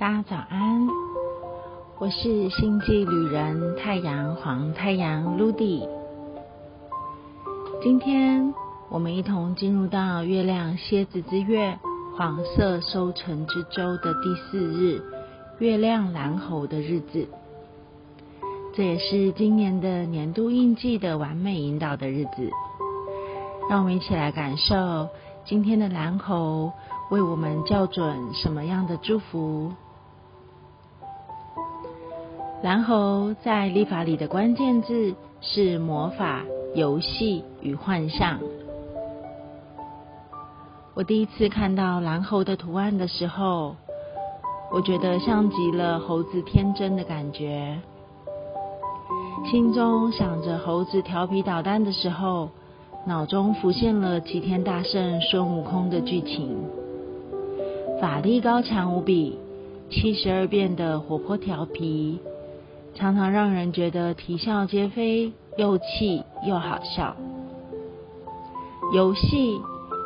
大家早安，我是星际旅人太阳黄太阳 Ludy。今天我们一同进入到月亮蝎子之月黄色收成之周的第四日，月亮蓝猴的日子。这也是今年的年度印记的完美引导的日子。让我们一起来感受今天的蓝猴为我们校准什么样的祝福。蓝猴在历法里的关键字是魔法、游戏与幻象。我第一次看到蓝猴的图案的时候，我觉得像极了猴子天真的感觉。心中想着猴子调皮捣蛋的时候，脑中浮现了齐天大圣孙悟空的剧情，法力高强无比，七十二变的活泼调皮。常常让人觉得啼笑皆非，又气又好笑。游戏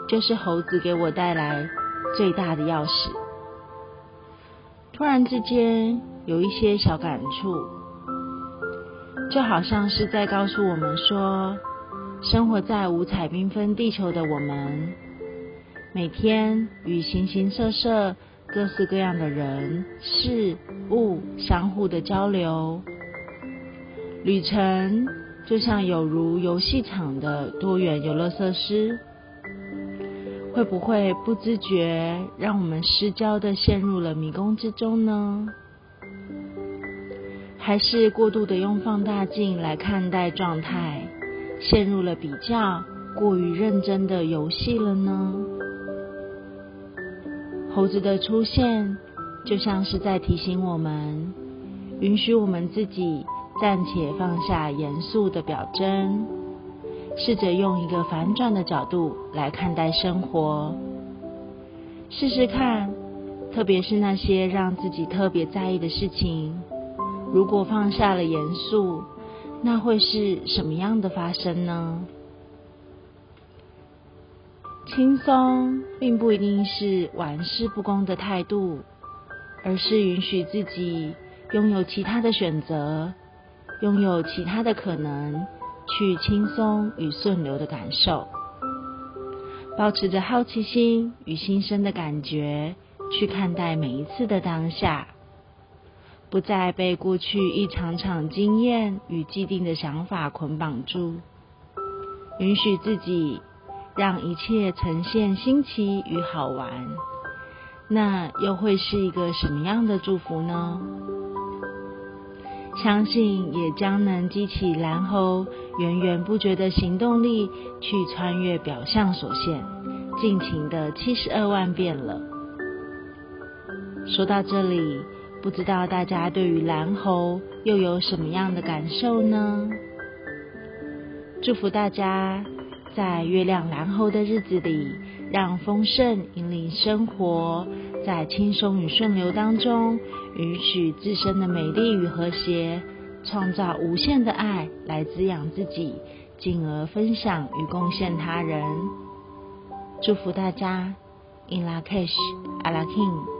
就是猴子给我带来最大的钥匙。突然之间有一些小感触，就好像是在告诉我们说，生活在五彩缤纷地球的我们，每天与形形色色。各式各样的人事物相互的交流，旅程就像有如游戏场的多元游乐设施，会不会不自觉让我们失焦的陷入了迷宫之中呢？还是过度的用放大镜来看待状态，陷入了比较过于认真的游戏了呢？猴子的出现，就像是在提醒我们，允许我们自己暂且放下严肃的表征，试着用一个反转的角度来看待生活。试试看，特别是那些让自己特别在意的事情，如果放下了严肃，那会是什么样的发生呢？轻松并不一定是玩世不恭的态度，而是允许自己拥有其他的选择，拥有其他的可能，去轻松与顺流的感受，保持着好奇心与新生的感觉去看待每一次的当下，不再被过去一场场经验与既定的想法捆绑住，允许自己。让一切呈现新奇与好玩，那又会是一个什么样的祝福呢？相信也将能激起蓝猴源源不绝的行动力，去穿越表象所限，尽情的七十二万遍了。说到这里，不知道大家对于蓝猴又有什么样的感受呢？祝福大家。在月亮蓝猴的日子里，让丰盛引领生活，在轻松与顺流当中，允许自身的美丽与和谐，创造无限的爱来滋养自己，进而分享与贡献他人。祝福大家，In La Cash, a la King。